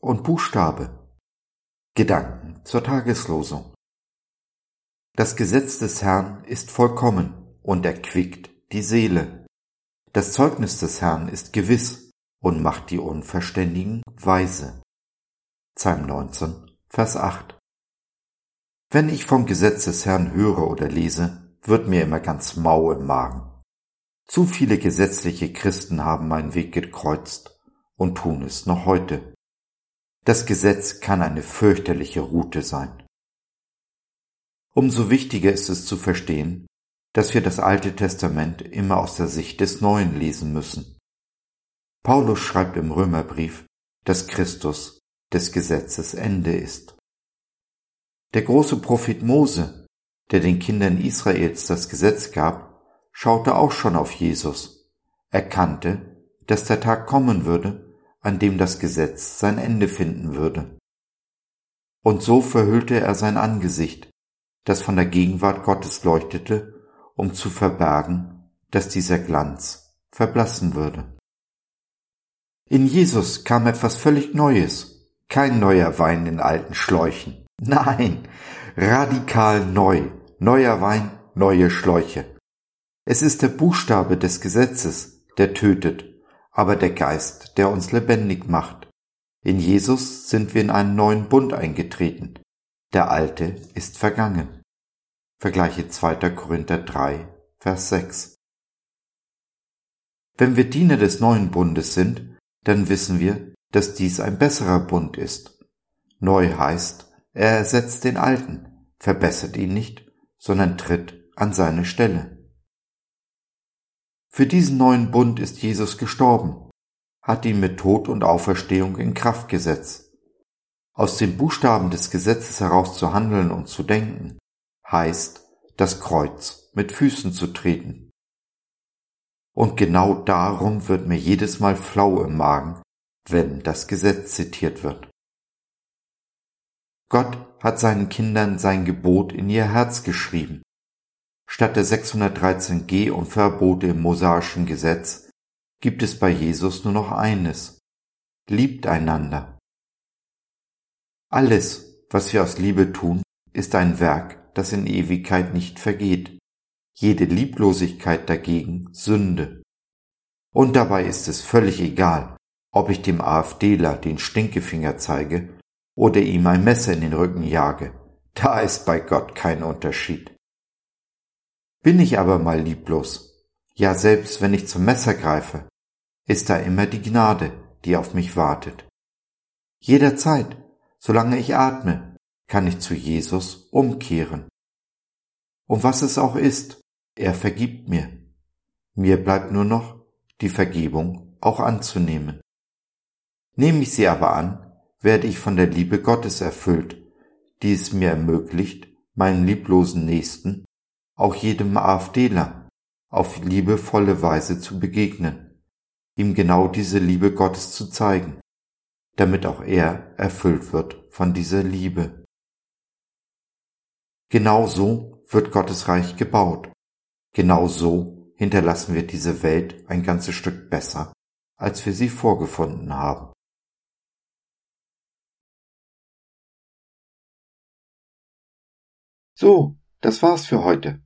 und Buchstabe. Gedanken zur Tageslosung. Das Gesetz des Herrn ist vollkommen und erquickt die Seele. Das Zeugnis des Herrn ist gewiss und macht die Unverständigen weise. Psalm 19, Vers 8. Wenn ich vom Gesetz des Herrn höre oder lese, wird mir immer ganz mau im Magen. Zu viele gesetzliche Christen haben meinen Weg gekreuzt und tun es noch heute. Das Gesetz kann eine fürchterliche Route sein. Umso wichtiger ist es zu verstehen, dass wir das Alte Testament immer aus der Sicht des Neuen lesen müssen. Paulus schreibt im Römerbrief, dass Christus des Gesetzes Ende ist. Der große Prophet Mose, der den Kindern Israels das Gesetz gab, schaute auch schon auf Jesus, erkannte, dass der Tag kommen würde, an dem das Gesetz sein Ende finden würde. Und so verhüllte er sein Angesicht, das von der Gegenwart Gottes leuchtete, um zu verbergen, dass dieser Glanz verblassen würde. In Jesus kam etwas völlig Neues, kein neuer Wein in alten Schläuchen. Nein, radikal neu. Neuer Wein, neue Schläuche. Es ist der Buchstabe des Gesetzes, der tötet, aber der Geist, der uns lebendig macht. In Jesus sind wir in einen neuen Bund eingetreten. Der alte ist vergangen. Vergleiche 2. Korinther 3, Vers 6. Wenn wir Diener des neuen Bundes sind, dann wissen wir, dass dies ein besserer Bund ist. Neu heißt, er ersetzt den alten, verbessert ihn nicht, sondern tritt an seine Stelle. Für diesen neuen Bund ist Jesus gestorben, hat ihn mit Tod und Auferstehung in Kraft gesetzt. Aus den Buchstaben des Gesetzes heraus zu handeln und zu denken, heißt, das Kreuz mit Füßen zu treten. Und genau darum wird mir jedes Mal flau im Magen, wenn das Gesetz zitiert wird. Gott hat seinen Kindern sein Gebot in ihr Herz geschrieben. Statt der 613 Geh- und Verbote im mosaischen Gesetz gibt es bei Jesus nur noch eines. Liebt einander. Alles, was wir aus Liebe tun, ist ein Werk, das in Ewigkeit nicht vergeht. Jede Lieblosigkeit dagegen Sünde. Und dabei ist es völlig egal, ob ich dem AfDler den Stinkefinger zeige oder ihm ein Messer in den Rücken jage, da ist bei Gott kein Unterschied. Bin ich aber mal lieblos, ja selbst wenn ich zum Messer greife, ist da immer die Gnade, die auf mich wartet. Jederzeit, solange ich atme, kann ich zu Jesus umkehren. Und was es auch ist, er vergibt mir. Mir bleibt nur noch, die Vergebung auch anzunehmen. Nehme ich sie aber an, werde ich von der Liebe Gottes erfüllt, die es mir ermöglicht, meinem lieblosen Nächsten, auch jedem AfDler, auf liebevolle Weise zu begegnen, ihm genau diese Liebe Gottes zu zeigen, damit auch er erfüllt wird von dieser Liebe. Genau so wird Gottes Reich gebaut. Genau so hinterlassen wir diese Welt ein ganzes Stück besser, als wir sie vorgefunden haben. So, das war's für heute.